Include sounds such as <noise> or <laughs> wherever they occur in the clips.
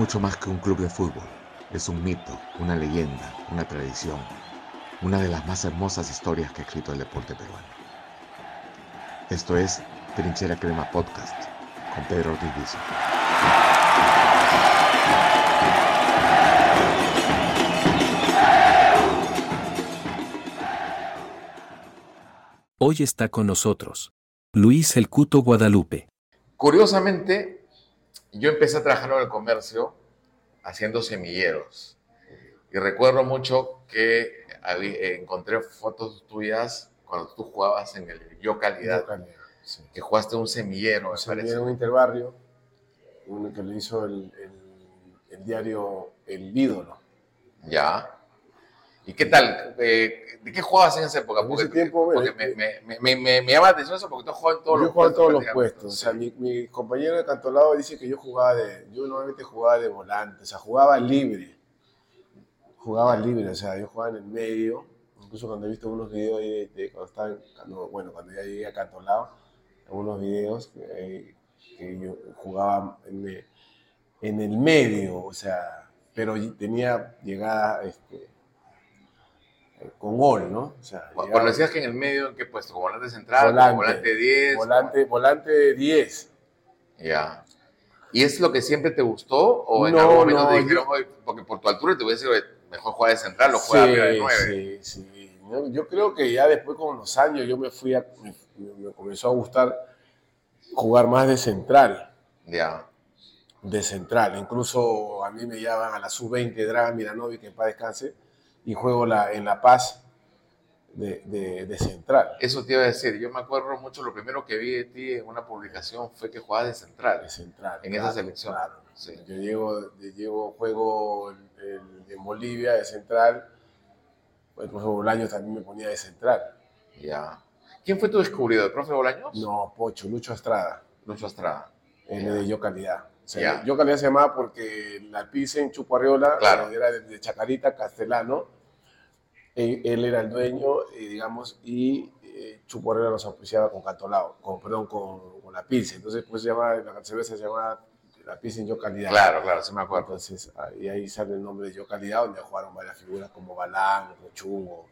mucho más que un club de fútbol. Es un mito, una leyenda, una tradición, una de las más hermosas historias que ha escrito el deporte peruano. Esto es Trinchera Crema Podcast con Pedro Ortiz. Hoy está con nosotros Luis El Cuto Guadalupe. Curiosamente, yo empecé a trabajar en el comercio haciendo semilleros. Y recuerdo mucho que encontré fotos tuyas cuando tú jugabas en el Yo Calidad. Que jugaste un semillero, un semillero, un interbarrio, uno que le hizo el, el, diario El Ídolo. Ya. ¿Y qué tal? Eh, ¿De qué jugabas en esa época? Porque, ese tiempo, porque me, me, me, me, llama la atención eso porque tú jugabas en todos yo los puestos. en todos los puestos. O sea, mi, mi, compañero de cantolado dice que yo jugaba de. Yo normalmente jugaba de volante, o sea, jugaba libre. Jugaba libre, o sea, yo jugaba en el medio. Incluso cuando he visto unos videos de, de cuando estaba, cuando, bueno, cuando ya llegué a cantolado, algunos videos que, que yo jugaba en, en el medio, o sea, pero tenía llegada. Este, con gol, ¿no? O sea, Cuando decías que en el medio, ¿en qué puesto? ¿Volante central? Volante, volante 10? Volante, volante 10. Ya. ¿Y es lo que siempre te gustó? ¿O en algún momento te dijeron, yo... porque por tu altura te voy a decir, mejor jugar de central o juega sí, de 9? Sí, sí. Yo creo que ya después con los años yo me fui a, me, me comenzó a gustar jugar más de central. Ya. De central. Incluso a mí me llaman a la sub-20 Draga Miranovic, que en paz descanse y juego la, en La Paz de, de, de, central. Eso te iba a decir, yo me acuerdo mucho, lo primero que vi de ti en una publicación fue que jugabas de central. De central. En claro, esa selección. Claro. Sí. Yo llego, llego juego en, Bolivia de central, el profe Bolaños también me ponía de central. Ya. ¿Quién fue tu descubridor? ¿El profe Bolaños? No, Pocho, Lucho Estrada. Lucho Estrada. Él le dio calidad. Sea, yeah. Yo calidad se llamaba porque la pizza en Chupo Arriola claro. era de, de, Chacarita, Castellano. Él, él, era el dueño, y, digamos, y eh, Chupo Arriola nos auspiciaba con Cantolao, con, perdón, con, con la pizza. Entonces, pues se llamaba, la cerveza se llamaba la pizza en Yo Calidad. Claro, claro, se me acuerdo. Entonces, y ahí sale el nombre de Yo Calidad, donde jugaron varias figuras como Balán, Chungo,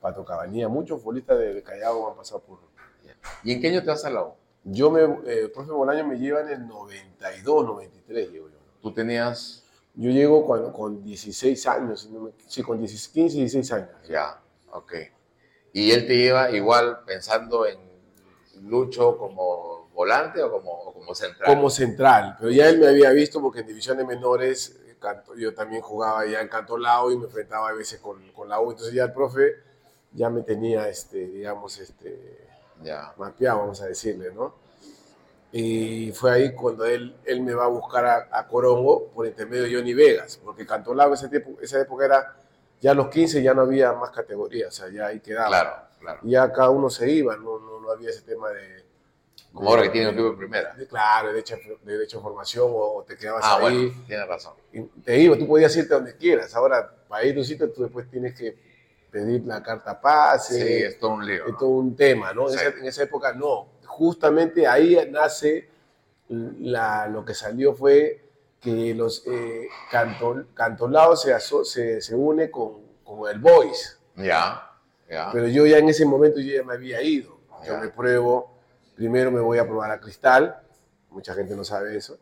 Pato Cabanía. Muchos futbolistas de, Callao han pasado por. ¿Y en qué año te vas al lado? Yo, me, eh, profe Bolaño me lleva en el 92, 93, llego yo. ¿Tú tenías...? Yo llego con, con 16 años, sí, con 15, 16 años. Ya, ok. ¿Y él te lleva igual pensando en Lucho como volante o como, o como central? Como central, pero ya él me había visto porque en divisiones menores yo también jugaba ya en Cantolao y me enfrentaba a veces con, con la U, entonces ya el profe ya me tenía, este, digamos, este ya. mapeado, vamos a decirle, ¿no? Y fue ahí cuando él, él me va a buscar a, a Corongo por intermedio de Johnny Vegas, porque Cantolao esa, esa época era, ya a los 15 ya no había más categorías, o sea, ya ahí quedaba. Claro, claro. Y ya cada uno se iba, no, no, no había ese tema de... Como ahora que tiene el equipo en primera. Claro, de derecho, de derecho de formación o te quedabas ah, ahí. bueno, tienes razón. Y te iba, tú podías irte a donde quieras. Ahora, para ir a un sitio, tú después tienes que pedir la carta pase. Sí, es todo un lío. Es ¿no? todo un tema, ¿no? Sí. En, esa, en, esa, época no. Justamente ahí nace la, lo que salió fue que los eh, cantolados se, se, se, une con, con el Boys. Ya, ya. Pero yo ya en ese momento yo ya me había ido. Yo me pruebo, primero me voy a probar a Cristal, mucha gente no sabe eso,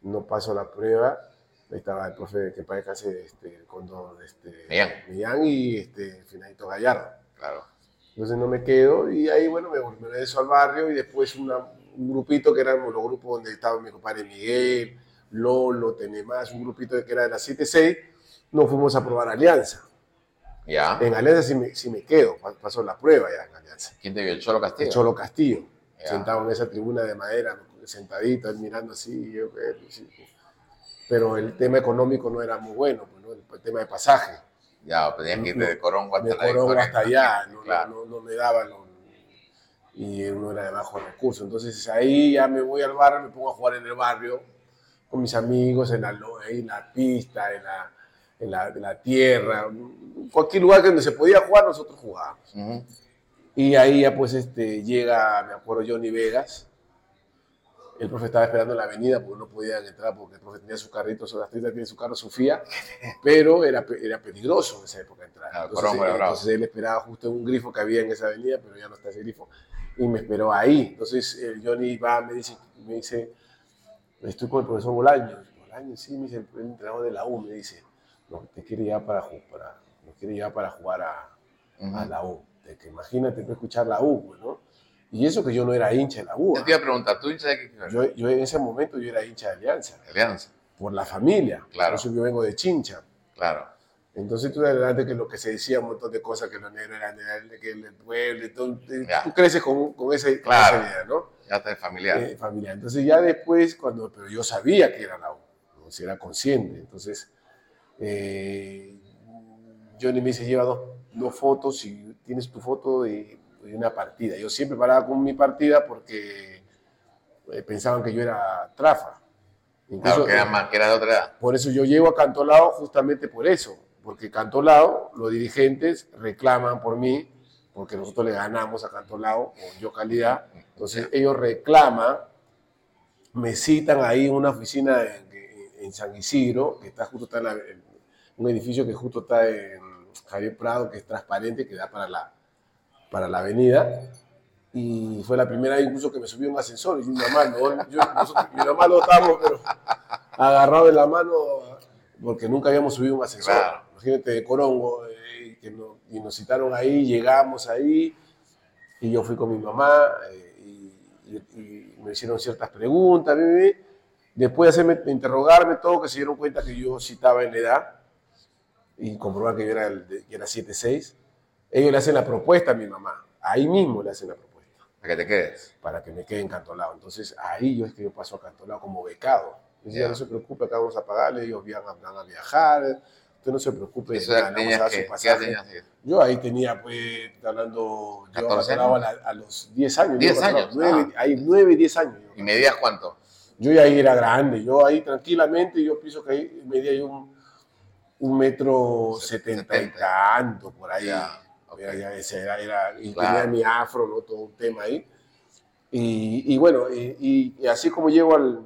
no paso la prueba, ahí estaba el profe que parezca este, con don, este, Millán. Millán y este, Finadito Gallardo. Claro. Entonces no me quedo y ahí, bueno, me, me regreso al barrio y después una, un grupito que eran los grupos donde estaba mi compadre Miguel, Lolo, Tenemás, un grupito que era de la 7-6, nos fuimos a probar Alianza. Ya. En Alianza sí me, sí me quedo, pasó la prueba ya en Alianza. ¿Quién te vio? ¿El Cholo Castillo? El Cholo Castillo, Ya. sentado en esa tribuna de madera, sentadito, él mirando así, y yo, eh, sí. Pero el tema económico no era muy bueno, pues, ¿no? el, tema de pasaje. Ya, pues tenías que ir de Corongo hasta de la Corongo hasta allá, no, Claro. no, no me daban y uno era de bajos recursos. Entonces ahí ya me voy al barrio, me pongo a jugar en el barrio con mis amigos, en la, en la pista, en la, en la, en la tierra, cualquier lugar donde se podía jugar, nosotros jugábamos. Ujú. Y ahí ya pues este, llega, me acuerdo, Johnny Vegas, El profe estaba esperando en la avenida porque no podían entrar porque el profe tenía su carrito, su artista tiene su carro, Sofía, <laughs> pero era, era peligroso en esa época entrar. Entonces, eh, entonces él esperaba justo en un grifo que había en esa avenida, pero ya no está ese grifo. Y me esperó ahí. Entonces el Johnny va, me dice, me dice, estoy con el profesor Bolaño. Bolaño, sí, me dice, el, entrenador de la U, me dice, no, te quiere llevar para, ju- para, nos quiere llevar para jugar a, a la U. Que imagínate escuchar la U, pues, ¿no? Y eso que yo no era hincha de la U. Yo ¿ah? te iba a preguntar, ¿tú hincha de qué? Yo, yo en ese momento yo era hincha de Alianza, Alianza, por la familia. Claro. Por eso yo vengo de Chincha. claro. Entonces tú de adelante que lo que se decía un montón de cosas, que los negros eran de, que el pueblo, y todo, eh, Ya. tú creces con, con, ese, con Claro. esa idea, ¿no? Ya está familiar. Eh, familiar. Entonces ya después, cuando, pero yo sabía que era la U, o sea, era consciente. Entonces, eh, Johnny me dice, lleva dos, dos fotos y tienes tu foto de, de una partida. Yo siempre paraba con mi partida porque eh, pensaban que yo era trafa. Incluso, claro, que era, más, que era de otra edad. por eso yo llego a Cantolao justamente por eso, porque Cantolao, los dirigentes reclaman por mí, porque nosotros le ganamos a Cantolao con yo calidad, entonces ellos reclaman, me citan ahí en una oficina en, en- en San Isidro, que está justo está en, la- en un edificio que justo está en Javier Prado, que es transparente, que da para la, para la avenida. Y fue la primera vez incluso que me subí a un ascensor. Y mi mamá, no, yo- nosotros- mi mamá no estábamos, pero agarrado de la mano, porque nunca habíamos subido un ascensor. Claro. Imagínate de Corongo, eh, que no- y nos citaron ahí, llegamos ahí, y yo fui con mi mamá, eh, y, y- y me hicieron ciertas preguntas, bi. después de hacerme, de interrogarme todo, que se dieron cuenta que yo citaba en edad, y comprobar que yo era, el que era 7'6", ellos le hacen la propuesta a mi mamá, ahí mismo le hacen la propuesta Para que te quedes. para que me quede en Cantolao. Entonces ahí yo es que yo paso a Cantolao como becado. Decía, no se preocupe, acá vamos a pagarle, ellos van a, van a viajar, usted no se preocupe, Eso ya vamos a dar que, su ¿qué edad pasaje. Yo ahí tenía, pues, hablando, yo a 14 Cantolao a, años. la- a los 10 años. 10 yo a Cantolao, años, nueve- ah. Ahí 9, 10 años. ¿Y medías cuánto? Yo ya ahí era grande, yo ahí tranquilamente, yo pienso que ahí medía yo un, un metro setenta y 70. tanto, por ahí. Ok. Ya, ese era, era- y Claro. tenía mi afro, ¿no? Todo un tema ahí. Y, y bueno, y, así como llego al...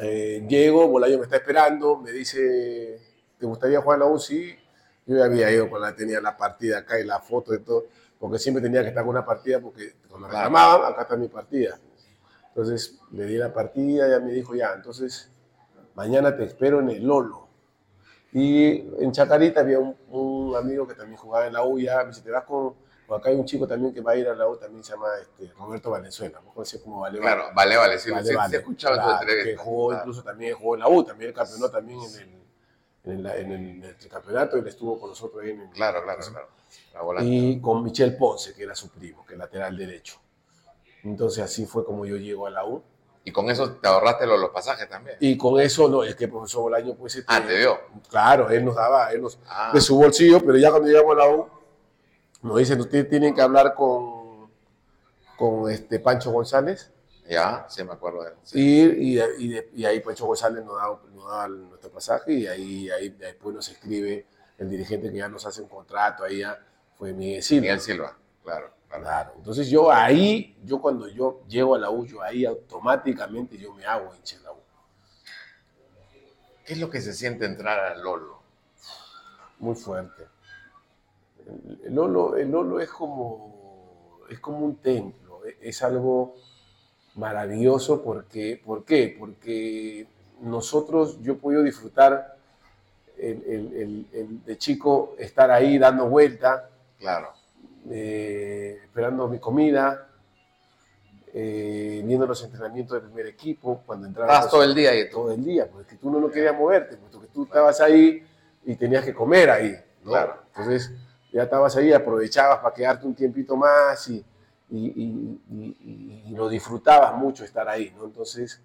eh, llego, Bolaño me está esperando, me dice, ¿te gustaría jugar en la U? Sí. Yo ya había ido cuando tenía la partida acá y la foto y todo, porque siempre tenía que estar con una partida, porque cuando Claro. reclamaban, acá está mi partida. Entonces le di la partida, ya me dijo, ya, entonces mañana te espero en el Lolo. Y en Chacarita había un, un amigo que también jugaba en la U, ya me dice, te vas con, o acá hay un chico también que va a ir a la U, también se llama este, Roberto Valenzuela, no conoces como Vale Vale. Claro, vale, vale. Sí, Vale, sí, Vale, tu claro. Que jugó, Claro. incluso también jugó en la U, también campeonó también en el, en, el, en el- en el campeonato, él estuvo con nosotros ahí en el, Claro, claro, claro. La y con Michel Ponce, que era su primo, que es lateral derecho. Entonces así fue como yo llego a la U. Y con eso te ahorraste los, los pasajes también. Y con eso, no, es que el profesor Bolaño, pues... este, Ah, te dio. Claro, él nos daba, él nos, Ah, de su bolsillo, pero ya cuando llegamos a la U, nos dicen, ustedes tienen que hablar con, con este Pancho González, ya, sí me acuerdo de él. sí. y, y, y de- y ahí Pancho González nos da, nos da nuestro pasaje, y ahí, ahí después nos escribe el dirigente que ya nos hace un contrato, ahí ya fue Miguel Silva. Miguel Silva, claro. claro. Claro. Entonces yo ahí, yo cuando yo llego a la U, yo ahí automáticamente yo me hago hincha de la U. ¿Qué es lo que se siente entrar al Lolo? Muy fuerte. El, el Lolo, el Lolo es como, es como un templo, e- es algo maravilloso porque, ¿por qué? Porque nosotros, yo he podido disfrutar el- el- el de chico, estar ahí dando vuelta, Claro. Eh, esperando mi comida, eh, viendo los entrenamientos del primer equipo, cuando entraba Estabas todo el día ahí. todo el día, porque tú no, no querías moverte, porque tú estabas ahí y tenías que comer ahí, ¿no? Claro. Entonces ya estabas ahí, aprovechabas para quedarte un tiempito más y, y- y- y- y lo disfrutabas mucho estar ahí, ¿no? Entonces,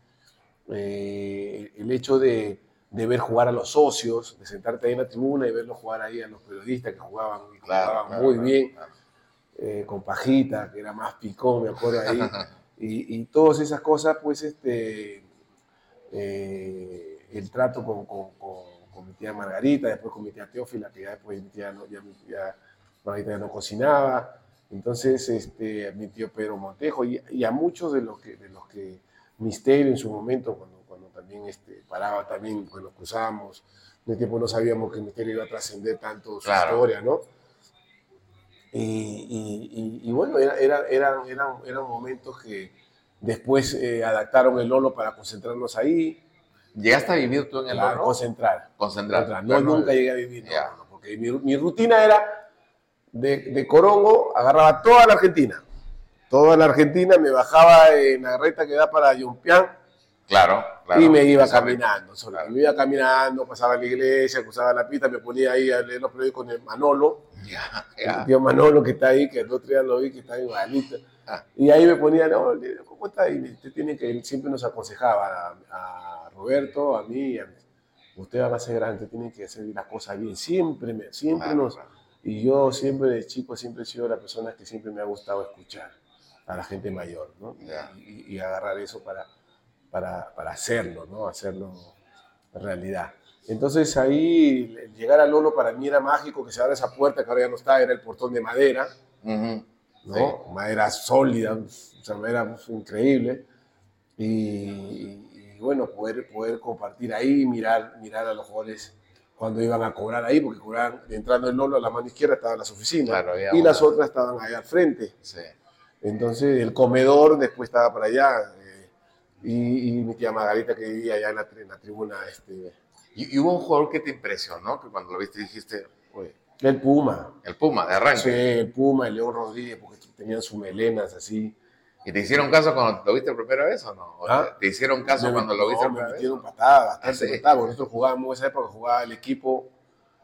eh, el hecho de, de ver jugar a los socios, de sentarte ahí en la tribuna y verlos jugar ahí a los periodistas que jugaban, y jugaban claro, muy claro, bien, claro. Eh, con Pajita, que era más picón, me acuerdo ahí, <laughs> y, y todas esas cosas, pues, este, eh, el trato con, con- con- con mi tía Margarita, después con mi tía Teófila, que ya después mi tía, no, ya, Margarita ya no cocinaba, entonces, este, mi tío Pedro Montejo, y, y a muchos de los que, de los que Misterio en su momento, cuando, cuando también este, paraba, también cuando cruzábamos. De tiempo no sabíamos que Misterio iba a trascender tanto su Claro. historia, ¿no? Y, y- y- y bueno, era- era- eran, eran, eran momentos que después eh, adaptaron el Lolo para concentrarnos ahí, ¿Llegaste a vivir tú en el horno? concentrar. Concentrar. Otra, No, nunca llegué a vivir, Ya. no, no, porque mi, mi rutina era de, de Corongo, agarraba toda la Argentina, toda la Argentina, me bajaba en la recta que da para Yumpián Claro, claro. y me iba caminando, solo. Claro. me iba caminando, pasaba a la iglesia, cruzaba la pista, me ponía ahí a leer los periódicos con el Manolo, Ya, el ya. tío Manolo que está ahí, que el otro día lo vi, que está igualito. Ah. Y ahí me ponía, no, ¿cómo está? Y usted tiene que, él siempre nos aconsejaba a, a Roberto, a mí, a usted va a ser grande, tiene que hacer las cosas bien, siempre, me, siempre Claro, nos... claro. Y yo siempre de chico, siempre he sido la persona que siempre me ha gustado escuchar a la gente mayor, ¿no? Ya. Y, y agarrar eso para, para, para hacerlo, ¿no? Hacerlo realidad. Entonces ahí el llegar a Lolo para mí era mágico, que se abra esa puerta que ahora ya no está, era el portón de madera. ¿no? Madera sólida, o sea, madera increíble. Y, y, bueno, poder, poder compartir ahí, mirar, mirar a los jugadores cuando iban a cobrar ahí, porque cobraban, entrando en Lolo a la mano izquierda estaban las oficinas Claro, y una- las otras estaban ahí al frente. Sí. Entonces el comedor después estaba para allá. Y, y mi tía Margarita que vivía allá en la, en la tribuna, este, Y, y hubo un jugador que te impresionó, que cuando lo viste dijiste, oye, el Puma. el Puma, de arranque. Sí, el Puma, el León Rodríguez, porque tenían sus melenas así. ¿Y te hicieron caso cuando lo viste por primera vez o no? ¿O ¿Ah? ¿Te hicieron caso Me- cuando lo viste no, por me primera vez? metieron patadas, bastante Ah, sí. patadas, Nosotros jugábamos, esa época jugaba el equipo,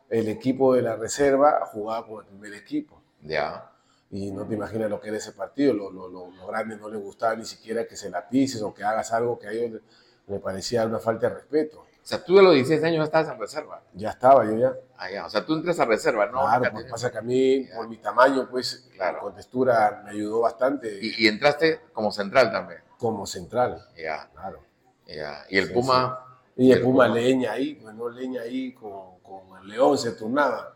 el equipo de la reserva, jugaba con el primer equipo. Ya. Y no te imaginas lo que era ese partido. Los lo, lo- los grandes no les gustaba ni siquiera que se la pises o que hagas algo que a ellos les parecía una falta de respeto. O sea, tú a los 16 años ya estabas en reserva. Ya estaba yo ya. Ah, ya. O sea, tú entras a reserva, ¿no? claro, te- pasa que a mí, por mi tamaño, pues, Claro. con textura me ayudó bastante Y, y entraste como central también. como central. Ya, Claro. ya. Y el Sí, Puma, Y el El Puma Puma. leña ahí, pues no leña ahí con, con el León se turnaba.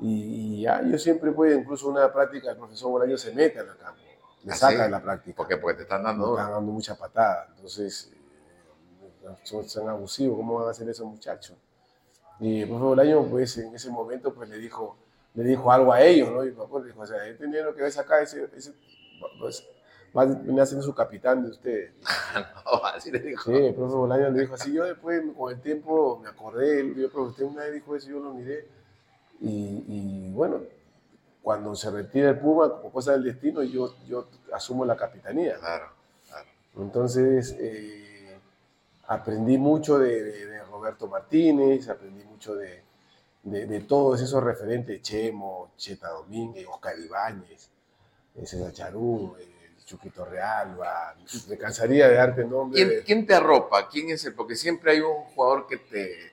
Y, y ya yo siempre pues, incluso una práctica, el profesor Bolaño se mete al campo, le ¿Ah, saca de la práctica. ¿por qué? Porque te están dando duro. están dando mucha patada. Entonces, eh, son, son abusivos, ¿cómo van a hacer esos muchachos? Y el profe Bolaño, pues en ese momento, pues le dijo, le dijo algo a ellos, ¿no? Y papá le dijo, o sea, este dinero que ves acá, ese, ese pues, va a ser su capitán de ustedes. <laughs> No, así le dijo. Sí, el profe Bolaño le dijo así. Yo después, con el tiempo, me acordé. Yo, pero usted una vez dijo eso, yo lo miré. Y, y, bueno, cuando se retira el Puma, como cosa del destino, yo, yo asumo la capitanía. Claro, claro. Entonces, eh, aprendí mucho de, de- de Roberto Martínez, aprendí mucho de, de- todos esos referentes, Chemo, Cheta Domínguez, Oscar Ibáñez, eh, César Charú, eh, Chuquito Realba, me cansaría de darte nombre. ¿Quién, quién te arropa? ¿Quién es el? Porque siempre hay un jugador que te,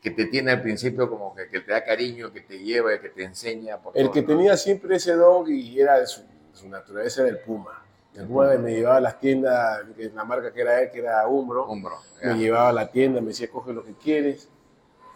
que te tiene al principio como que, que te da cariño, que te lleva, que te enseña. por El todo, que ¿no? tenía siempre ese dog y era de su, su naturaleza era el Puma. El Puma me llevaba a las tiendas, la marca que era él, que era Umbro, Hombro. me llevaba a la tienda, me decía, coge lo que quieres.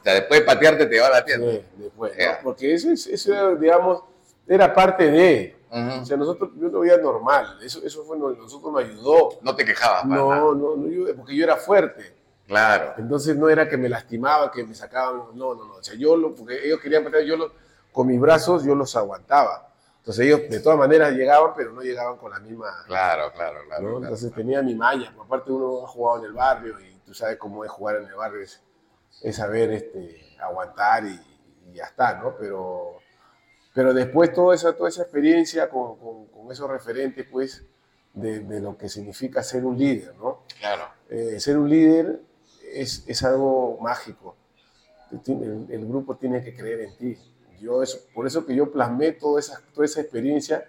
O sea, después de patearte te va a la tienda. Sí, después, ¿no? Porque eso, es- eso digamos, era parte de. Ujú. O sea, nosotros, yo lo veía normal. Eso, eso fue, nosotros nos ayudó. No te quejabas, nada. No, no, no, yo- porque yo era fuerte. Claro. Entonces no era que me lastimaba, que me sacaban. No, no, no. O sea, yo, lo, porque ellos querían patear, yo lo- con mis brazos yo los aguantaba. Entonces ellos de todas maneras llegaban, pero no llegaban con la misma. Claro, claro, claro. ¿no? claro, Entonces claro. tenía mi malla. Aparte uno ha jugado en el barrio y tú sabes cómo es jugar en el barrio. Es, es saber este, aguantar y, y ya está, ¿no? Pero, pero después toda esa, toda esa experiencia con, con- con esos referentes, pues, de, de lo que significa ser un líder, ¿no? Claro. Eh, ser un líder es, es algo mágico. El, grupo tiene que creer en ti. Yo por eso que yo plasmé toda esa, toda esa experiencia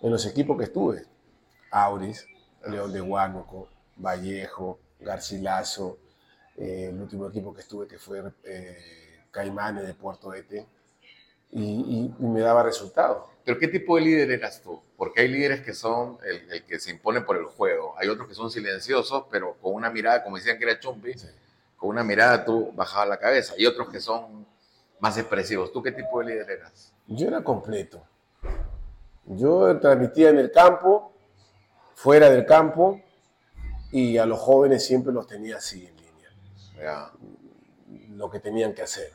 en los equipos que estuve. Auris, León de Huánuco, Vallejo, Garcilaso, eh, el último equipo que estuve que fue eh, Caimanes de Puerto Ete, y, y- y me daba resultados. Pero ¿qué tipo de líder eras tú? Porque hay líderes que son el, el que se impone por el juego. Hay otros que son silenciosos, pero con una mirada, como decían que era Chumpi, Sí. con una mirada tú bajabas la cabeza. Y otros que son más expresivos. ¿Tú qué tipo de líder eras? Yo era completo. Yo transmitía en el campo, fuera del campo, y a los jóvenes siempre los tenía así en línea, Ya. lo que tenían que hacer.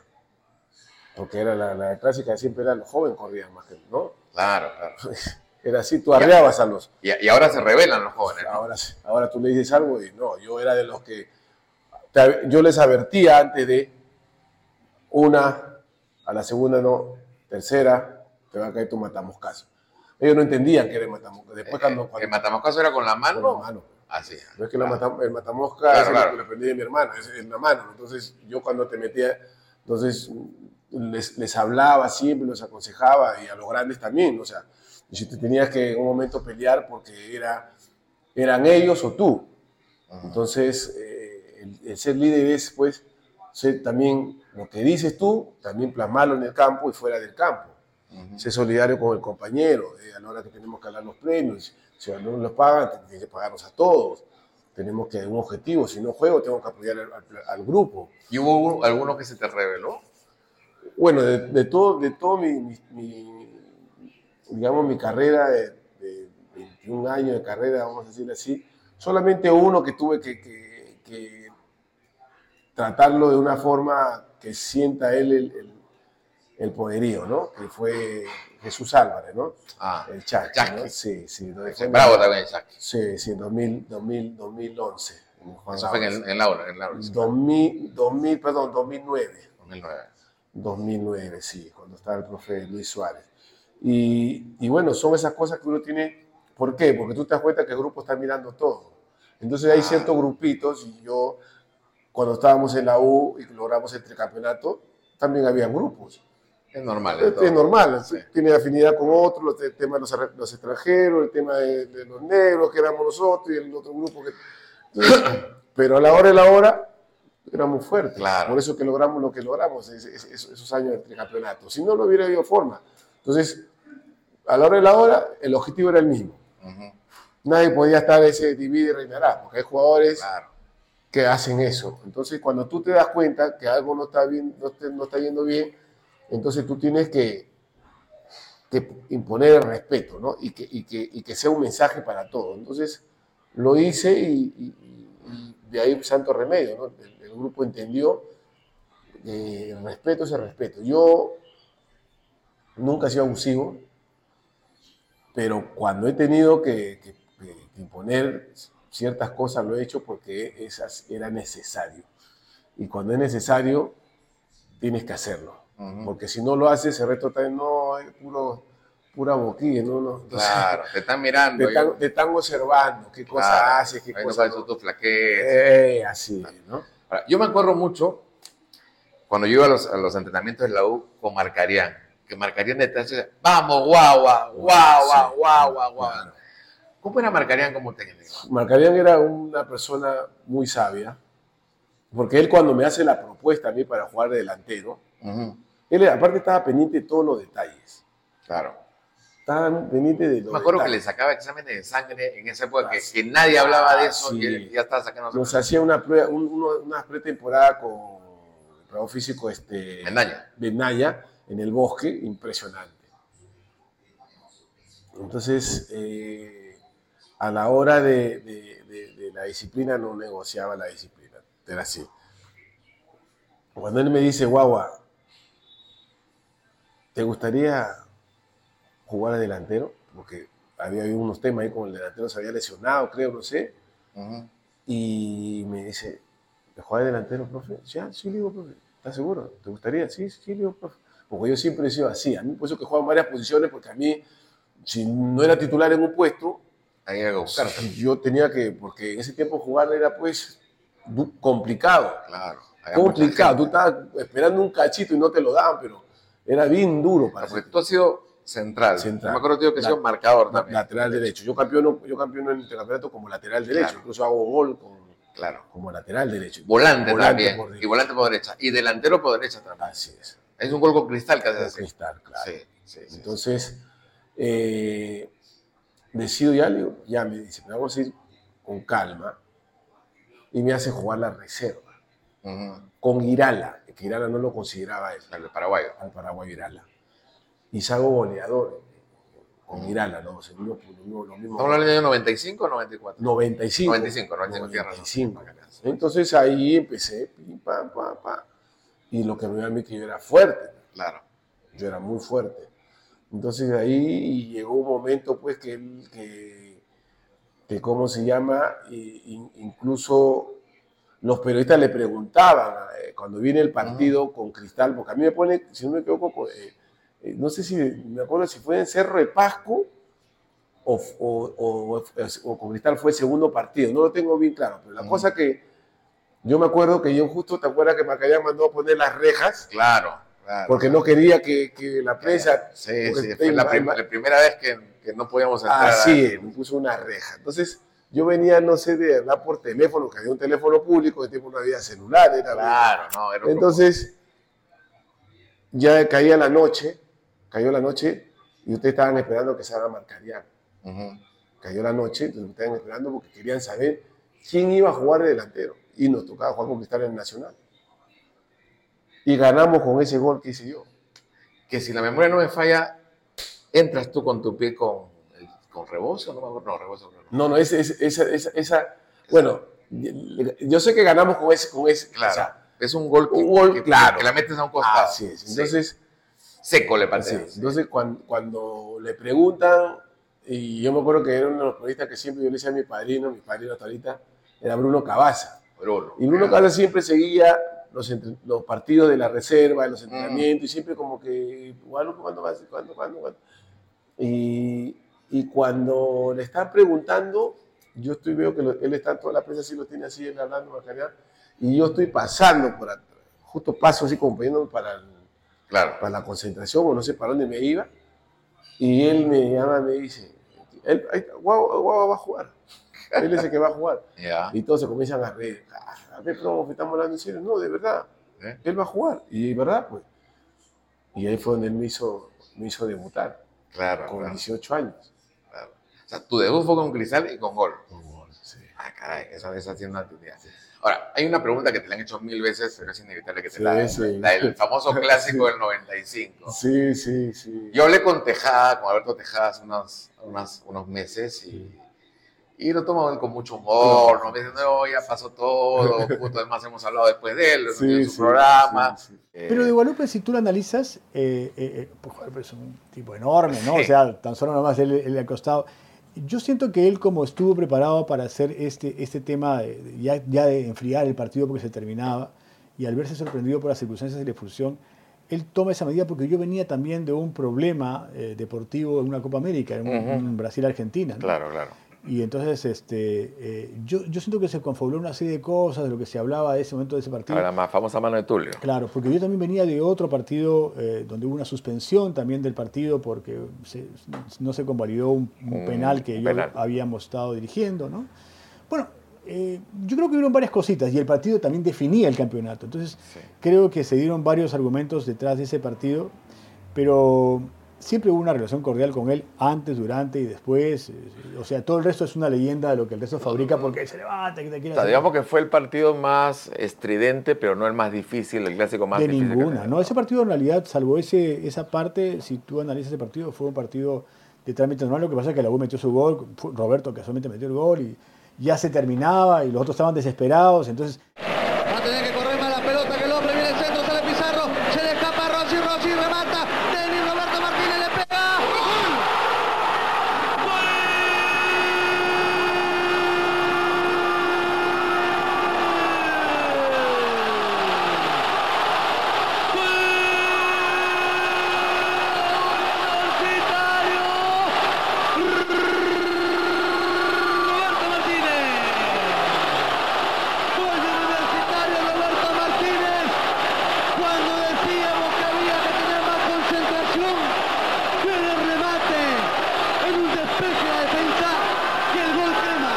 Porque era la, la clásica, siempre era los jóvenes corrían más que, ¿no? Claro, claro. <laughs> Era así, tú arreabas a los, Y, y ahora se revelan los jóvenes, ¿no? Ahora, ahora tú le dices algo y no, yo era de los que yo les advertía antes de una, a la segunda no, tercera, te va a caer tu matamoscaso. Ellos no entendían que era el matamosca. Después cuando, Eh, cuando ¿El matamoscaso era con la con mano? la mano. Así. No es que la Claro. matam- el matamosca Claro, claro. lo aprendí de mi hermana, es en la mano. Entonces yo cuando te metía, entonces les, les hablaba siempre, los aconsejaba y a los grandes también. O sea, si te tenías que en un momento pelear porque era, eran ellos o tú. Ujú. Entonces, eh, el, el ser líder es, pues, ser también lo que dices tú, también plasmarlo en el campo y fuera del campo. Ujú. Ser solidario con el compañero, eh, a la hora que tenemos que hablar los premios. Si no nos los pagan, tienen que pagarnos a todos. Tenemos que un objetivo, si no juego, tengo que apoyar al, grupo. ¿Y hubo alguno que se te reveló? Bueno, de, de todo, de todo mi, mi- mi- digamos, mi carrera de, de 21 años de carrera, vamos a decirlo así, solamente uno que tuve que, que- que tratarlo de una forma que sienta él el, el- el poderío, ¿no? Que fue Jesús Álvarez, ¿no? Ah, El Chaki. ¿no? Sí, sí. lo dejó ese en- bravo también, Chucky. Sí, sí, en 2000, 2000, 2011. en Juan Eso fue en, en Laura, en Laura. 2000, 2000, perdón, 2009. 2009. 2009, sí, cuando estaba el profe Luis Suárez. Y, y bueno, son esas cosas que uno tiene. ¿Por qué? Porque tú te das cuenta que el grupo está mirando todo. Entonces hay Ah. ciertos grupitos y yo, cuando estábamos en la U y logramos el tricampeonato, también había grupos. Es normal. Es, es normal, Sí. tiene afinidad con otros, el tema de los, los extranjeros, el tema de, de los negros, que éramos nosotros, y el otro grupo que... Entonces, <coughs> pero a la hora de la hora, éramos fuertes. Claro. Por eso que logramos lo que logramos es- es- es- esos años de tricampeonato. Si no, no hubiera habido forma. Entonces, a la hora de la hora, el objetivo era el mismo. Ujú, Nadie podía estar ese divide y reinará, porque hay jugadores Claro. que hacen eso. Entonces, cuando tú te das cuenta que algo no está, bien, no te- no está yendo bien, entonces tú tienes que, imponer el respeto, ¿no? Y que, sea un mensaje para todos. Entonces, lo hice y, de ahí santo remedio, ¿no? El, grupo entendió que el respeto es el respeto. Yo nunca he sido abusivo, pero cuando he tenido que- que imponer ciertas cosas lo he hecho porque esas era necesario. Y cuando es necesario, tienes que hacerlo. Porque si no lo haces, el resto está no, es puro, pura boquilla, ¿no? no. Entonces, Claro, te están mirando. <laughs> te, están, te están observando qué cosas Claro. haces, qué Ahí no tus. Eh, así, ¿no? Ahora, Yo me acuerdo mucho cuando yo iba a los, a los entrenamientos de la U con Marcarián, que Marcarián detrás decía, vamos, guagua, guagua, Sí. guagua, guagua. Claro. ¿Cómo era Marcarián como técnico? Marcarián era una persona muy sabia, porque él cuando me hace la propuesta a mí para jugar de delantero, él aparte estaba pendiente de todos los detalles. Claro. Estaba pendiente de los Me acuerdo que le sacaba exámenes de sangre en esa época, que, que nadie hablaba de eso sí. y él ya estaba sacando Nos hacía una, prueba, un- uno- una pretemporada con el trabajo físico este, Mendaña. Benaya en el bosque, impresionante. Entonces, eh, a la hora de, de- de- de la disciplina no negociaba la disciplina, era así. Cuando él me dice, guagua, ¿te gustaría jugar de delantero? Porque había habido unos temas ahí con el delantero, se había lesionado, creo, no sé. Ujú. Y me dice, ¿de jugar de delantero, profe? Ya, sí, le digo, profe. ¿Estás seguro? ¿Te gustaría? Sí, sí, le digo, profe. Porque yo siempre he sido así. A mí, por eso que juego en varias posiciones, porque a mí, si no era titular en un puesto, Ahí que buscarte. yo tenía que, porque en ese tiempo jugar era, pues, complicado. Claro. Complicado. Tú estabas esperando un cachito y no te lo daban, pero era bien duro para Porque tú has sido central. Central. Yo Me acuerdo tío, que La- sido marcador también. lateral derecho. Yo campeono, yo campeono en el campeonato como lateral derecho. Claro. Incluso hago gol con- Claro. como lateral derecho. Volante, Volante también. por y volante por derecha. Y delantero por derecha también. Así es. Es un gol con cristal que haces Con así. cristal, claro. Sí, sí, sí. Entonces, eh, decido ya, le digo, ya me dice, pero vamos a ir con calma. Y me hace jugar la reserva. Ujú. Con Irala, que Irala no lo consideraba él, de paraguayo. al Paraguay Irala. Y salgo goleador con Miranda, ¿no? O sea, uno- uno- lo mismo. ¿Estamos hablando año 95 o 94? 95. 95, 95, tienes razón. 95. Entonces ahí empecé, pim, pam, pam, pam. Y lo que me dio a mí que yo era fuerte. Claro. yo era muy fuerte. Entonces de ahí llegó un momento pues que, él- que, que ¿cómo se llama? Incluso los periodistas le preguntaban eh, cuando viene el partido con Cristal, porque a mí me pone, si no me equivoco, eh, eh, no sé si me acuerdo si fue en Cerro de Pasco o, o- o- o con Cristal fue el segundo partido, no lo tengo bien claro, pero la Ujú. cosa que yo me acuerdo que yo justo, ¿te acuerdas que Macayán mandó a poner las rejas? Claro. claro. Porque no quería que, que la prensa... Sí, sí, fue la, prim- la primera vez que, que no podíamos entrar. Así es, me puso una reja. Entonces, yo venía, no sé, de hablar por teléfono, que había un teléfono público, de tiempo no había celular, era... Claro, no, era un Entonces, ya caía la noche, cayó la noche, y ustedes estaban esperando que se haga Marcarián. Ujú. Cayó la noche, entonces estaban esperando porque querían saber quién iba a jugar de delantero. Y nos tocaba jugar con Cristal en el Nacional. Y ganamos con ese gol que hice yo. Que si la memoria no me falla, entras tú con tu pie con, con rebozo, no me acuerdo, no, rebozo. no. No, esa, esa, esa- bueno, yo sé que ganamos con ese, con ese, Claro. o sea, es un gol que, un gol, que- claro. que la metes a un costado. así es. Sí. Entonces, seco le es. entonces cuando, cuando le preguntan, y yo me acuerdo que era uno de los periodistas que siempre yo le decía a mi padrino, mi padrino hasta ahorita, era Bruno Cabaza. Bruno. Y Bruno Cabaza siempre seguía los, entre- los partidos de la reserva, los Mm. entrenamientos, y siempre como que, Guadalupe, ¿cuándo vas? ¿Cuándo, cuándo, cuándo? Y, y cuando le están preguntando, yo estoy, veo que lo- él está, toda la prensa así lo tiene así, él hablando, Macarena, y yo estoy pasando por atrás, justo paso así como poniéndome para, el- Claro. para la concentración, o no sé para dónde me iba, y él me llama, me dice, él, ahí Guau, Guau va a jugar, <laughs> él el que va a jugar. Ya. Y todos se comienzan a reír. Ah, A ver, profe, estamos hablando en serio. No, de verdad. ¿Eh? Él va a jugar. Y verdad, pues. Y ahí fue donde él me hizo, me hizo debutar, Claro, con claro, 18 años. O sea, tu debut fue con Cristal y con gol. Sí. Ah, caray, esa esa tiene una actividad. Ahora, hay una pregunta que te la han hecho mil veces, pero es inevitable que te Sí, la hagan. sí. La del famoso clásico Sí. del 95. <laughs> Sí, sí, sí. Yo hablé con Tejada, con Alberto Tejada hace unos, unos, unos meses y, y lo él con mucho humor, ¿no? Me dice, no, ya pasó todo, <laughs> puto, además hemos hablado después de él, Sí, en su sí, programa. sí, sí. Eh, Pero de Guadalupe, si tú lo analizas, eh, eh, eh, pues, joder, es un tipo enorme, ¿no? Sí. O sea, tan solo nomás él, él al costado. Yo siento que él, como estuvo preparado para hacer este, este tema, de- ya, ya de enfriar el partido porque se terminaba, y al verse sorprendido por las circunstancias de la expulsión, él toma esa medida porque yo venía también de un problema eh, deportivo en una Copa América, en, en Brasil-Argentina. ¿no? Claro, claro. Y entonces este, eh, yo, yo siento que se confabuló una serie de cosas de lo que se hablaba de ese momento de ese partido. La más famosa mano de Tulio. Claro, porque yo también venía de otro partido eh, donde hubo una suspensión también del partido porque se- no se convalidó un, penal que habíamos estado dirigiendo, ¿no? Bueno, eh, yo creo que hubieron varias cositas y el partido también definía el campeonato. Entonces, Sí. creo que se dieron varios argumentos detrás de ese partido, pero siempre hubo una relación cordial con él antes, durante y después. eh, O sea, todo el resto es una leyenda de lo que el resto fabrica porque se levanta, que te quiere O sea, hacer- digamos que fue el partido más estridente, pero no el más difícil, el clásico más de difícil. que ninguna. No, ese partido en realidad, salvo ese, esa parte, si tú analizas ese partido, fue un partido de trámite normal. Lo que pasa es que la U metió su gol, Roberto casualmente metió el gol y ya se terminaba y los otros estaban desesperados. Entonces, Va a tener que correr más la pelota que el hombre. Viene el centro, sale Pizarro. Se le escapa Rossi, Rossi remata. Denis Roberto Martínez le pega. ¡Gol! Roberto Martínez. Gol del Universitario Roberto Martínez. Cuando decíamos que había que tener más concentración, viene el remate en un despeje de defensa y el gol quema.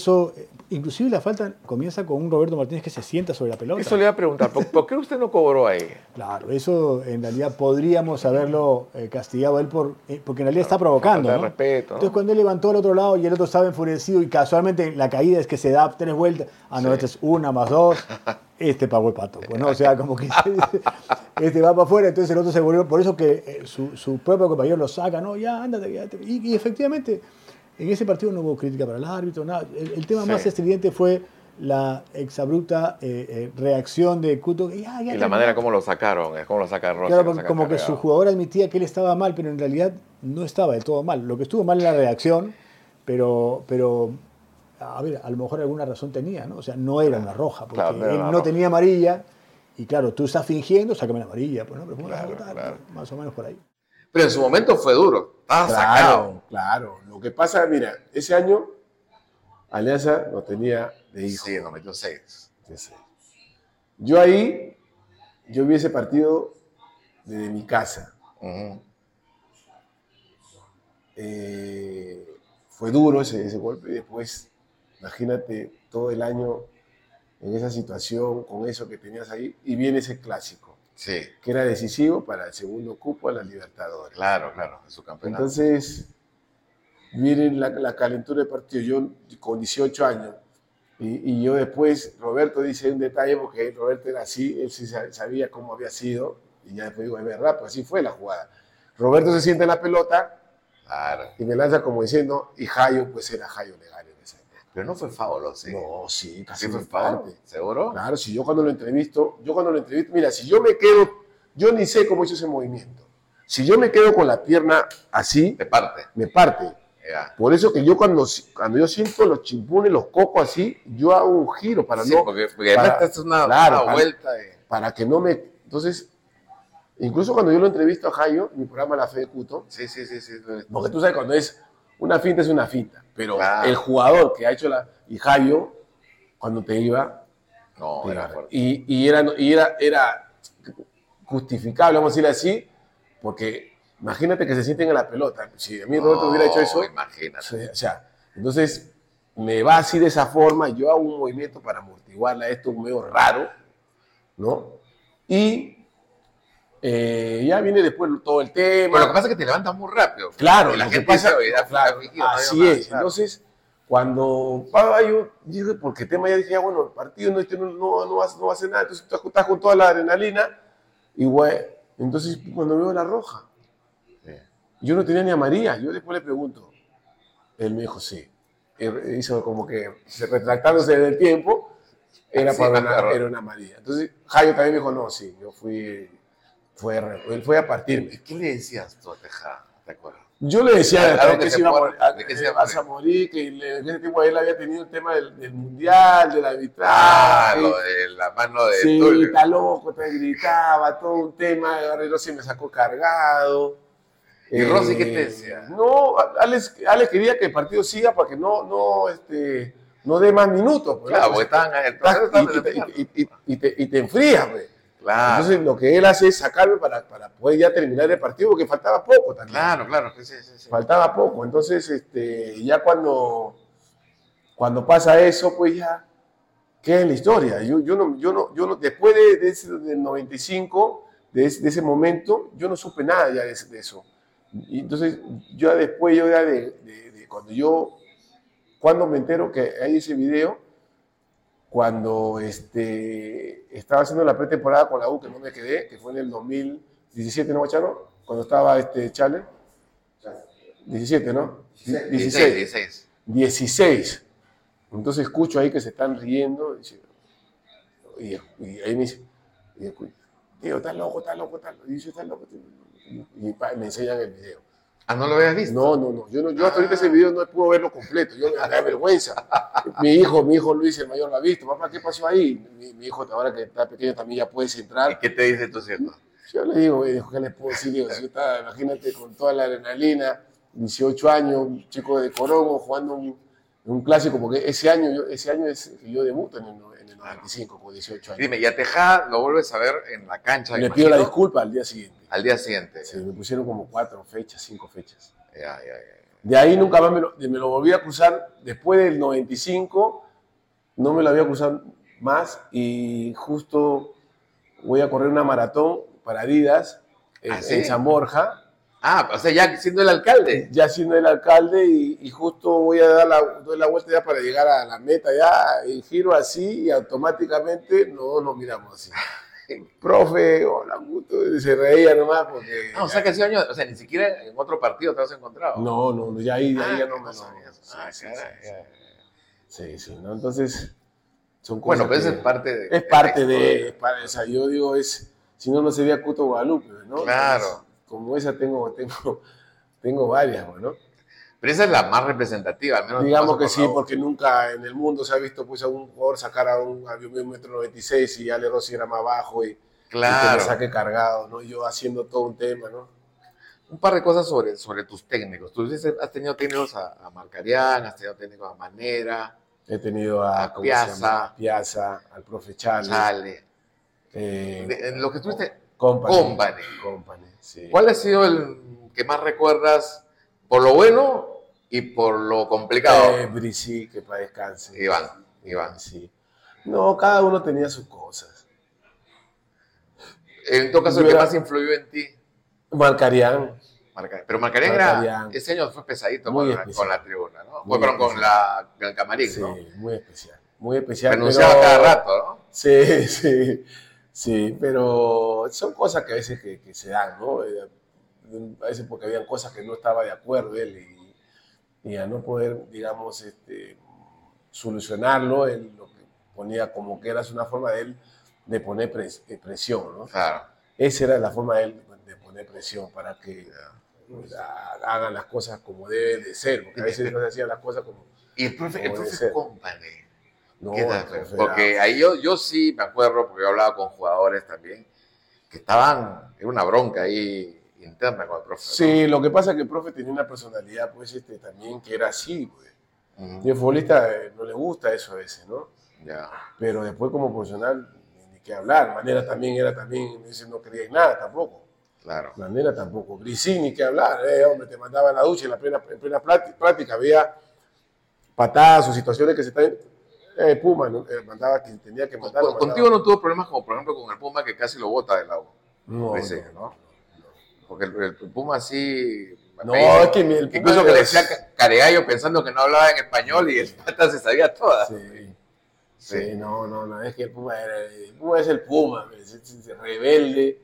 Eso, eh, inclusive la falta comienza con un Roberto Martínez que se sienta sobre la pelota. Eso le iba a preguntar, ¿por, por qué usted no cobró ahí? Claro, eso en realidad podríamos haberlo eh, castigado a él por, eh, porque en realidad está provocando. ¿no? respeto, ¿no? Entonces cuando él levantó al otro lado y el otro estaba enfurecido y casualmente la caída es que se da tres vueltas, ah no, Sí. esta es una más dos, este pagó el pato. Pues, ¿no? O sea, como que <laughs> <laughs> este va para afuera, entonces el otro se volvió, por eso que eh, su, su propio compañero lo saca, no, ya, ándate, ya. Y, y efectivamente, en ese partido no hubo crítica para el árbitro, nada. El, el tema Sí. más estridente fue la exabrupta eh, eh, reacción de ya, ya Y la manera como lo sacaron, es como lo saca Rossi. Claro, lo porque saca como que cargado. su jugador admitía que él estaba mal, pero en realidad no estaba del todo mal. Lo que estuvo mal es la reacción, pero, pero a ver, a lo mejor alguna razón tenía, ¿no? O sea, no era una roja, porque Claro, él no roja. tenía amarilla, y claro, tú estás fingiendo, sácame la amarilla, pues, ¿no? Pero ¿cómo la Claro, vas a botar? claro. Más o menos por ahí. Pero en su momento fue duro. Sacado. Claro, claro. Lo que pasa, mira, ese año Alianza no tenía de hijo. Sí, nos metió seis. Yo ahí, yo vi ese partido desde mi casa. Eh, fue duro ese, ese golpe y después, imagínate todo el año en esa situación, con eso que tenías ahí, y viene ese clásico, Sí, que era decisivo para el segundo cupo a la Libertadores. claro, claro, de su campeonato. Entonces, viene la, la calentura del partido. Yo con 18 años, y, y yo después, Roberto dice un detalle, porque Roberto era así, él sí sa- sabía cómo había sido, y ya después digo, es verdad, pues así fue la jugada. Roberto se siente en la pelota Claro. y me lanza como diciendo, y Jayo, pues era Jayo legal en. Pero no fue Faulo, sí. No, sí, casi ¿Sí fue me parte. ¿Seguro? Claro, si yo cuando lo entrevisto, yo cuando lo entrevisto, mira, si yo me quedo, yo ni sé cómo hizo ese movimiento. Si yo me quedo con la pierna así, De parte. me parte. Por eso que yo cuando, cuando yo siento los chimpunes, los cocos así, yo hago un giro para Sí, no, porque, porque para- es una, claro, una para- vuelta para que no me, entonces, incluso cuando yo lo entrevisto a en mi programa La Fe de Cuto, Sí, sí, sí, sí. porque tú sabes cuando es una finta es una finta, pero Claro. el jugador que ha hecho la y Jayo cuando te iba No, te era iba. y, y era y era era justificable, vamos a decirlo así, porque imagínate que se sienten en la pelota. Si a mí Roberto hubiera hecho eso, Imagínate. o sea, entonces me va así de esa forma, yo hago un movimiento para amortiguarla, esto medio raro, ¿no? Y eh, ya viene después todo el tema. Pero lo que pasa es que te levantas muy rápido. Claro, la lo que gente pasa, dice, "Oye, da- claro, no así digo nada", es. claro. Entonces, cuando pa, yo dije, porque tema ya dije, ya bueno, el partido no, este no, no, no, va, no va a hacer nada, entonces estás, estás con toda la adrenalina, y güey, entonces cuando veo la roja, yo no tenía ni amarilla, yo después le pregunto, él me dijo, sí, Él hizo como que se- retractándose del tiempo, era, Sí, para una, era una amarilla. Entonces, Jayo también me dijo, no, sí, yo fui, fue, él fue a partirme. ¿Y ¿Qué le decías tú a Tejada? ¿Te acuerdas? Yo le decía que que se iba a muere, morir, a- que se eh, iba a vas a morir, que le- en ese tiempo él había tenido el tema del, del mundial, del Ah, arbitraje. lo de la mano de sí, Tulio. está loco, te gritaba, todo un tema, se me sacó cargado. ¿Y Rossi qué te decía? No, Alex, Alex quería que el partido siga para que no, no, este, no dé más minutos. pues, Claro, porque estaban proceso y, y- y- y- te, y te enfrías, pues. Claro, Entonces lo que él hace es sacarme para, para poder ya terminar el partido, porque faltaba poco también. claro, claro. Sí, sí, sí. Faltaba poco. Entonces, este, ya cuando, cuando pasa eso, pues ya queda en la historia. Yo, yo no, yo no, yo no, después de, de ese, del 95, de ese, de ese momento, yo no supe nada ya de, eso. Y entonces, yo después, yo ya de cuando yo, cuando me entero que hay ese video, cuando este, estaba haciendo la pretemporada con la U, que no me quedé, que fue en el 2017, ¿no, Machano? Cuando estaba este Chale. 17, ¿no? 16, 16. 16. 16. Entonces escucho ahí que se están riendo. Y, dice- y- y ahí me dice, tío, estás loco, estás loco, estás loco. Y dice, estás loco. tío". Y, me enseñan el video. Ah, ¿no lo habías visto? No, no, no. Yo, no, yo hasta ahorita ese video no puedo verlo completo. Yo me da vergüenza. <laughs> Mi hijo, mi hijo Luis, el mayor, lo ha visto. Papá, ¿qué pasó ahí? Mi, mi hijo, ahora que está pequeño, también ya puedes ¿Y entrar. qué te dice tu hijo? Yo le digo, "Oye, ¿qué le puedo decir? Digo, si imagínate, con toda la adrenalina, 18 años, un chico de Corongo, jugando un, un clásico, porque ese año, yo, ese año es que yo debuto en el, no- en el 95, con 18 años. Dime, y a Tejada lo vuelves a ver en la cancha. Le me pido la imagino, disculpa al día siguiente. Al día siguiente. Se me pusieron como cuatro fechas, cinco fechas. Ya, ya, ya. De ahí nunca más me lo, me lo volví a acusar después del 95, no me lo había cruzado más y justo voy a correr una maratón para Adidas en, ¿Ah, sí? en San Borja, Ah, o sea, ya siendo el alcalde. ya siendo el alcalde y, y justo voy a dar la, doy la vuelta ya para llegar a la meta ya y giro así y automáticamente no nos miramos así. <laughs> Profe, hola, gusto, se reía nomás porque... Ah, o sea, que ha sido año, o sea, ni siquiera en otro partido te has encontrado. No, no, no, ya ahí, Ah, ahí ya ¿qué no me no, Ah, sí, caray, sí, sí, sí, ¿no? Entonces, son Bueno, cosas pero eso es parte de. Es parte de. de, es para- o sea, yo digo, es, si no, no sería Cuto Guadalupe, ¿no? Claro. Entonces, como esa tengo, <laughs> tengo, tengo varias, ¿no? Pero esa es la más representativa, al menos. Digamos que por sí, porque nunca en el mundo se ha visto pues a un jugador sacar a un avión de un metro noventa y seis y Ale Rossi era más bajo y, y que Claro. me saque cargado, ¿no? Yo haciendo todo un tema, ¿no? Un par de cosas sobre, sobre tus técnicos. Tú dices, has tenido técnicos a, a Marcarián, has tenido técnicos a Manera, He tenido a, A ¿cómo se Piazza. llama? Piazza, al profe Chale, Chale. eh, De- en lo que tuviste, Company. Company. Company, sí. ¿cuál ha sido el que más recuerdas por lo bueno y por lo complicado? Eh, Brici, que para descanse. Iván, Iván. Sí. No, cada uno tenía sus cosas. En todo caso, el que más influyó en ti. Marcarián, Marca- Pero Marcarián era, ese año fue pesadito con la, especial. con la tribuna, ¿no? Muy Fue, perdón, con, la, con el camarín, sí, ¿no? muy especial. Muy especial. Renunciaba pero- cada rato, ¿no? Sí, <laughs> sí, sí, pero son cosas que a veces que, que se dan, ¿no? Eh, A veces porque habían cosas que no estaba de acuerdo él y, y a no poder, digamos, este, solucionarlo, él lo que ponía como que era una forma de él de poner pres- eh, presión, ¿no? Claro. Esa era la forma de él de poner presión para que pues, ha- hagan las cosas como deben de ser, porque a veces <laughs> no se hacían las cosas como... Y el profe, el profe. Company. No, Porque ahí yo, yo sí me acuerdo, porque yo hablaba con jugadores también, que estaban, era una bronca ahí interna con el profe. ¿no? Sí, lo que pasa es que el profe tenía una personalidad, pues, este, también que era así, pues. Ujú, Y el futbolista eh, no le gusta eso a veces, ¿no? Ya. Pero después como profesional, ni, qué hablar. Manera también era también, ese no quería ir nada tampoco. Claro. Manera tampoco. Bricí, ni qué hablar. Eh, hombre, te mandaba a la ducha en la plena, en plena práctica. Había patadas o situaciones que se están... Eh, Puma, ¿no? Eh, mandaba quien tenía que mandar. con- contigo no tuvo problemas como por ejemplo con el Puma que casi lo bota del agua. No, ¿no? Porque el, el Puma sí... No, es que mi- el Puma Incluso que le decía ca- caregallo pensando que no hablaba en español y el pata se sabía todas. Sí. Sí. Sí, no, no, no, es que el Puma era, el Puma es el Puma, rebelde.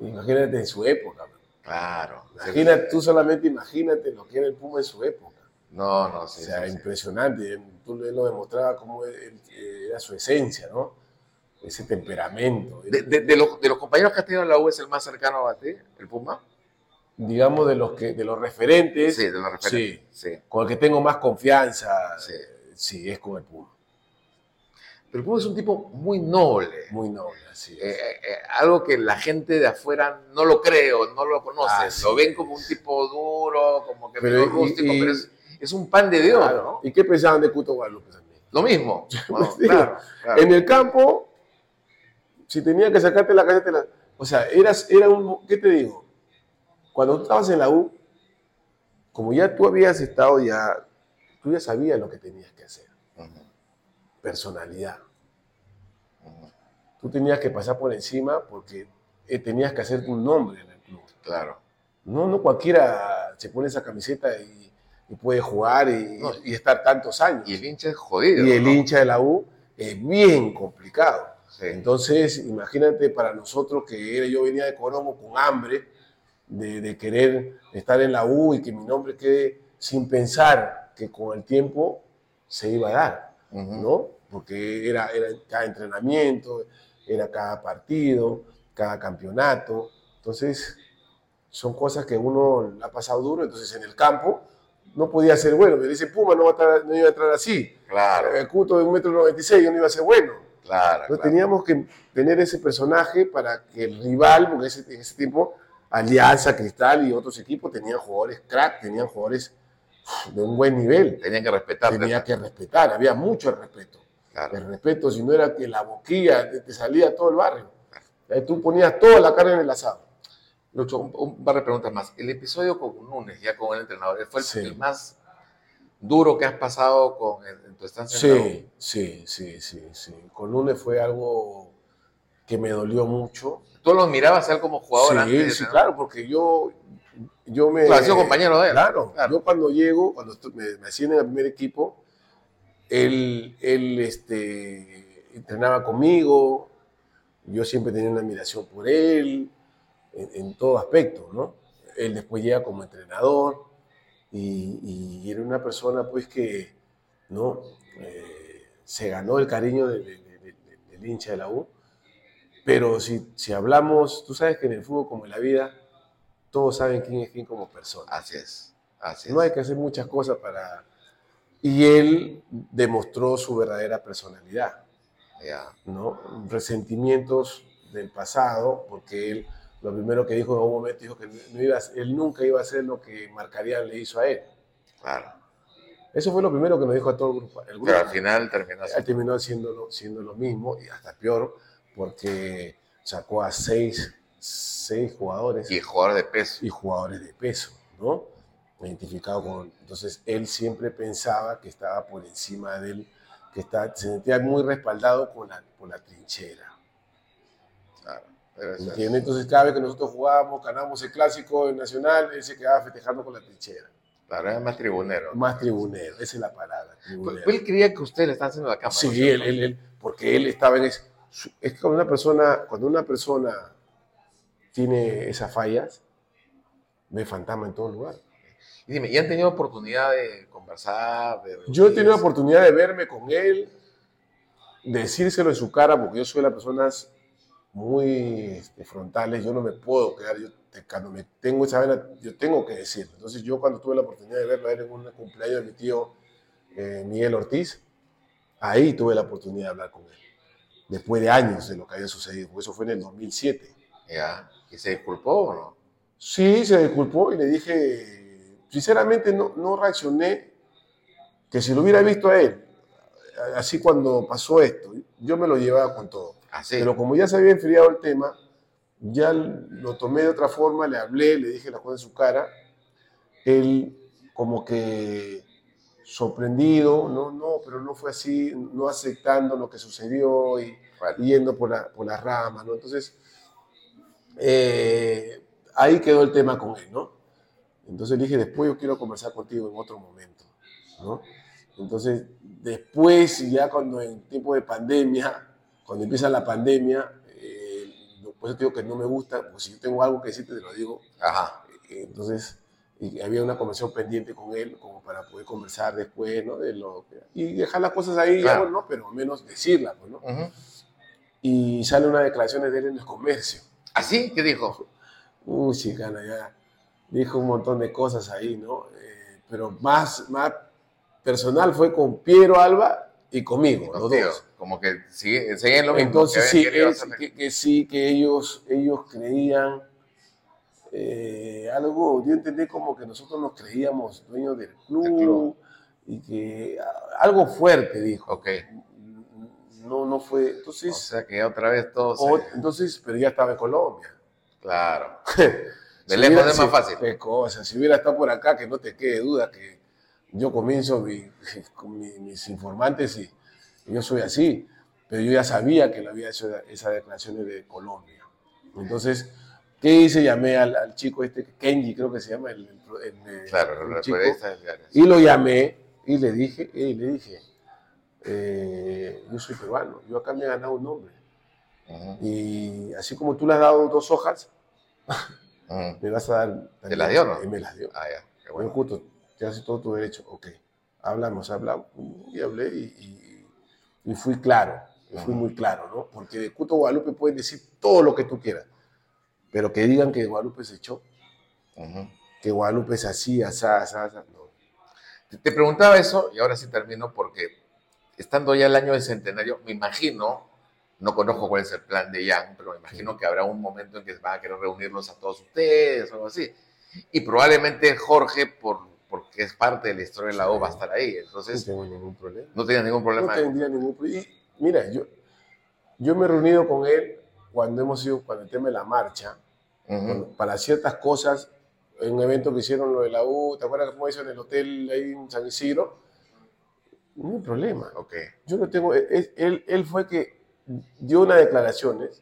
Imagínate en su época. man. Claro. Imagínate, tú solamente imagínate lo que era el Puma en su época. No, no, sí. o sea, sí. impresionante. Tú él lo demostraba como él- él- era su esencia, ¿no? Ese temperamento. De, de- de los, de los compañeros que has tenido en la U es el más cercano a ti, el Puma. Digamos de los que, de los referentes, Sí, de los referentes. Sí. con el que tengo más confianza, Sí. sí, es con el Puma. Pero el Puma es un tipo muy noble. Muy noble, así Eh, eh, eh, algo que la gente de afuera no lo cree o no lo conoce. Ah, sí. lo ven como un tipo duro, como que Pero rústico, y- pero es, es un pan de Dios. ¿Y qué pensaban de Cuto Guadalupe también? Lo mismo. <laughs> Bueno, Digo, claro, claro. En el campo, si tenía que sacarte la calle, te la... O sea, eras, era un... ¿Qué te digo? Cuando tú estabas en la U, como ya tú habías estado ya, tú ya sabías lo que tenías que hacer. Personalidad. Tú tenías que pasar por encima porque eh, tenías que hacerte un nombre en el club. Claro. No, no cualquiera se pone esa camiseta y, y puede jugar y, No. y estar tantos años. Y el hincha es jodido. y el ¿no? hincha de la U es bien complicado. Sí. Entonces, imagínate para nosotros que era- yo venía de Coromo con hambre de, de querer estar en la U y que mi nombre quede sin pensar que con el tiempo se iba a dar, Ujú. ¿no? Porque era, era cada entrenamiento, era cada partido, cada campeonato. Entonces, son cosas que uno ha pasado duro. Entonces, en el campo no podía ser bueno. Me dice Puma, no, va a estar- no iba a entrar así. Claro, El Cuto de 1,96 m yo no iba a ser bueno. claro. Entonces claro. teníamos que tener ese personaje para que el rival, porque ese- en ese tiempo Alianza, Cristal y otros equipos tenían jugadores crack, tenían jugadores de un buen nivel. Tenían que respetarte. Tenía que respetar, había mucho respeto. Claro. El respeto, si no era que la boquilla te, te salía todo el barrio. Ahí tú ponías toda la carne en el asado. Lucho, un, un par de preguntas más. El episodio con Núñez, ya con el entrenador, ¿fue el, Sí. el más duro que has pasado con, en, en tu estancia en la U. Sí, sí, sí, sí, sí. Con Lunes fue algo que me dolió mucho. Tú lo mirabas a él como jugador antes Sí, sí, tener- claro, porque yo, yo me... Has sido compañero de él. Claro, Claro. yo cuando llego, cuando me, me ascienden al primer equipo, él, él este, entrenaba conmigo, yo siempre tenía una admiración por él, en, en todo aspecto, ¿no? Él después llega como entrenador y, y era una persona pues que, ¿no? Eh, se ganó el cariño de- de- de- de- del hincha de la U, pero si, si hablamos, tú sabes que en el fútbol como en la vida, todos saben quién es quién como persona. Así es. Así es. No hay que hacer muchas cosas para... Y él demostró su verdadera personalidad, Ya. ¿no? Resentimientos del pasado, porque él lo primero que dijo en un momento dijo que no iba, a- él nunca iba a hacer lo que Marcarián le hizo a él. Claro. Eso fue lo primero que nos dijo a todo el grupo. El grupo Pero al final terminó así. terminó siendo lo, siendo lo mismo y hasta peor, porque sacó a seis, seis jugadores Y jugador de peso. y jugadores de peso, ¿no? Identificado con. Entonces, él siempre pensaba que estaba por encima de él, que está, se sentía muy respaldado con la, por la trinchera. Claro. Pero eso es- ¿Entiendes? Entonces, cada vez que nosotros jugábamos, ganamos el clásico nacional, él se quedaba festejando con la trinchera. Claro, era más tribunero. Más tribunero, esa es la palabra. Pues, tribunero. Él creía que usted le estaba haciendo la cámara. ¿no Sí, él, cierto? él- él- porque él estaba en eso. Es que cuando una persona, cuando una persona tiene esas fallas, ve fantasma en todo lugar. Y dime, ¿y han tenido oportunidad de conversar? De Yo he tenido oportunidad de verme con él, decírselo en su cara, porque yo soy de las personas muy este, frontales, yo no me puedo quedar, yo te- cuando me tengo esa vena, yo tengo que decirlo. Entonces yo cuando tuve la oportunidad de verlo a él en un cumpleaños de mi tío eh, Miguel Ortiz, ahí tuve la oportunidad de hablar con él, después de años de lo que había sucedido, porque eso fue en el 2007. Ya. ¿Y se disculpó o no? Sí, se disculpó y le dije, sinceramente no, no reaccioné, que si lo hubiera visto a él, así cuando pasó esto, yo me lo llevaba con todo. Así. Pero como ya se había enfriado el tema, ya lo tomé de otra forma, le hablé, le dije la cosa en su cara, él como que sorprendido, no, no, pero no fue así, no aceptando lo que sucedió y Bueno, yendo por, la, por las ramas, ¿no? Entonces, eh, ahí quedó el tema con él, ¿no? Entonces le dije, después yo quiero conversar contigo en otro momento, ¿no? Entonces, después, ya cuando en tiempo de pandemia, cuando empieza la pandemia, eh, por eso te digo que no me gusta, pues si yo tengo algo que decirte, te lo digo. Ajá. Eh, Entonces, y había una conversación pendiente con él, como para poder conversar después, ¿no? De lo y dejar las cosas ahí, Claro. bueno, ¿no? Pero al menos decirlas, pues, ¿no? Ujú. Y sale una declaración de él en el comercio. ¿Así? ¿Qué dijo? Uy, chicana, ya dijo un montón de cosas ahí, ¿no? Eh, pero más, más personal fue con Piero Alba y conmigo, los dos. Como que sigue- seguían lo mismo. Entonces que sí, hacer- que, que sí, que ellos, ellos creían eh, algo, yo entendí como que nosotros nos creíamos dueños del club, y que algo fuerte dijo. Ok. No, no fue, O entonces, sea que otra vez se- o- entonces, pero ya estaba en Colombia. Claro. <laughs> De De lejos es más fácil. Qué cosa, si hubiera estado por acá, que no te quede duda que yo comienzo mi- <laughs> con mi- mis informantes y, yo soy así, pero yo ya sabía que le había hecho esas declaraciones de Colombia. Entonces, ¿qué hice? Llamé al, al chico este, Kenji creo que se llama, el, el- el- Claro, el chico, y lo llamé y le dije, y le dije, eh, yo soy peruano, yo acá me he ganado un nombre. Y así como tú le has dado dos hojas, <laughs> me vas a dar. ¿Te las dio, no? Y me las dio. Ah, ya. Qué Bueno, bueno. justo, te hace todo tu derecho. Ok. Hablamos, hablamos. Y hablé y, y- y fui claro. y fui muy claro, ¿no? Porque de Cuto Guadalupe pueden decir todo lo que tú quieras. Pero que digan que Guadalupe se echó, que Guadalupe es así, asá, asá, asá. No. Te- Te preguntaba eso y ahora sí termino porque estando ya el año del centenario, me imagino, no conozco cuál es el plan de Jan, pero me imagino que habrá un momento en que van a querer reunirlos a todos ustedes o algo así. Y probablemente Jorge, por, porque es parte de la historia de la O, va a estar ahí. No Entonces, tengo ningún problema. no tenía ningún No problema. tendría ningún problema. Y mira, yo, yo me he reunido con él cuando hemos ido, cuando el tema de la marcha, Ujú. Bueno, para ciertas cosas en un evento que hicieron lo de la U, ¿te acuerdas cómo hizo en el hotel ahí en San Isidro? No hay problema. Ok. Yo no tengo, es- él, él fue que dio unas declaraciones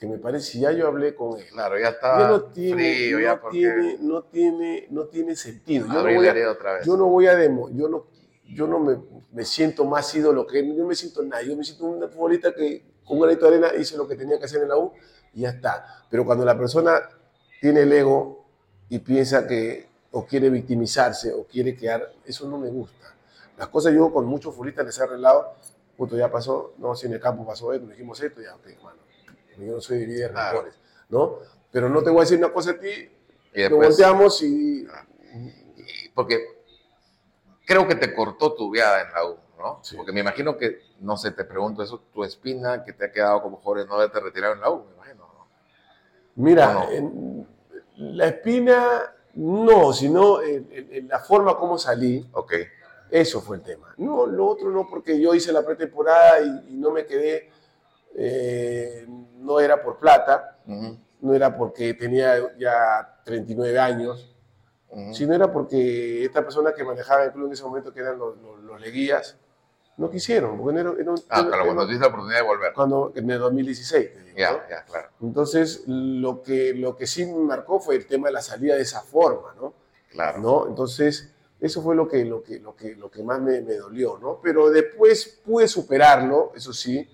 que me parece, ya yo hablé con él. Claro, ya estaba no tiene, frío, no, ya porque tiene, no, tiene, no tiene sentido. Yo no, voy a, otra vez. yo no voy a demo, yo no, yo no me, me siento más ídolo que él, yo me siento nada, yo me siento un futbolista que con un granito de arena hice lo que tenía que hacer en la U y ya está. Pero cuando la persona tiene el ego y piensa que o quiere victimizarse o quiere quedar, eso no me gusta. Las cosas yo con muchos futbolistas les he arreglado, puto, ya pasó, no, si en el campo pasó esto, dijimos esto, ya, ok, hermano. Yo no soy de dividir Claro. rencores, ¿no? Pero no te voy a decir una cosa a ti, Y nos volteamos y... y- porque creo que te cortó tu viada en la U, ¿no? Sí. Porque me imagino que, no sé, te pregunto eso, tu espina que te ha quedado como joven no haberte retirado en la U, me imagino, ¿no? Mira, ¿O no? en- la espina, no, sino en- en- en la forma como salí, Ok, eso fue el tema. No, lo otro no, porque yo hice la pretemporada y, y no me quedé, eh, no era por plata, Ujú, no era porque tenía ya 39 años, ujú. sino era porque esta persona que manejaba el club en ese momento, que eran los, los, los leguías, no quisieron, porque no un- Ah, era- claro, cuando tuviste la oportunidad de volver. cuando- en el 2016. te digo, ¿no? Ya, ya, claro, Entonces, lo que, lo que sí me marcó fue el tema de la salida de esa forma, ¿no? claro. ¿No? Entonces, eso fue lo que, lo que, lo que, lo que más me, me dolió, ¿no? Pero después pude superarlo, eso sí,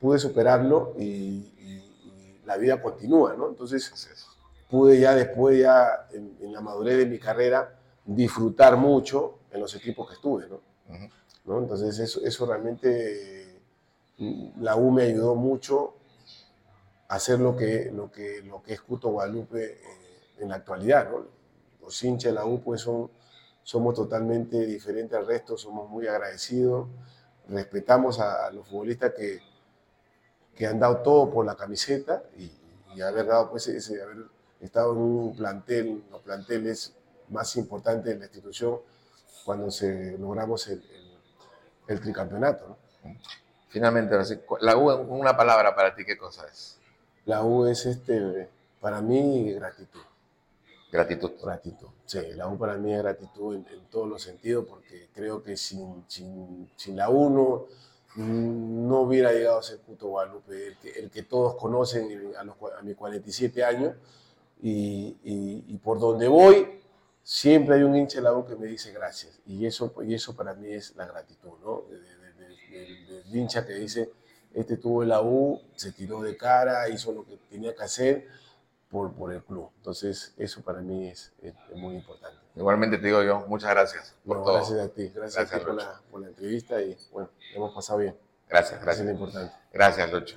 pude superarlo y, y- y la vida continúa, ¿no? Entonces, pude ya después, ya en, en la madurez de mi carrera, disfrutar mucho en los equipos que estuve. ¿no? Entonces eso, eso realmente mm, la U me ayudó mucho a hacer lo que, lo que, lo que es Cuto Guadalupe eh, en la actualidad. ¿no? Los hinchas de la U pues son, somos totalmente diferentes al resto, somos muy agradecidos, respetamos a, a los futbolistas que, que han dado todo por la camiseta y, y haber dado pues ese, haber estado en un plantel, los planteles más importantes de la institución cuando se logramos el, el- el tricampeonato. ¿no? Finalmente, la U una palabra para ti, ¿qué cosa es? La U es este, para mí gratitud, Gratitud. gratitud. Sí, la U para mí es gratitud en, en todos los sentidos porque creo que sin, sin, sin la U no, no hubiera llegado a ser Puto Guadalupe, el que, el que todos conocen a, los, a mis 47 años y, y- y por donde voy siempre hay un hincha de que me dice gracias y eso, y eso para mí es la gratitud, ¿no? De- de- de- de- del- del hincha que dice, este tuvo la U, se tiró de cara, hizo lo que tenía que hacer por, por el club. Entonces eso para mí es, es- es muy importante. Igualmente te digo yo, muchas gracias por todo. gracias a ti, gracias, a Gracias, ti por la, por la entrevista y bueno, hemos pasado bien. Gracias, Eso es gracias. lo importante. Gracias, Lucho.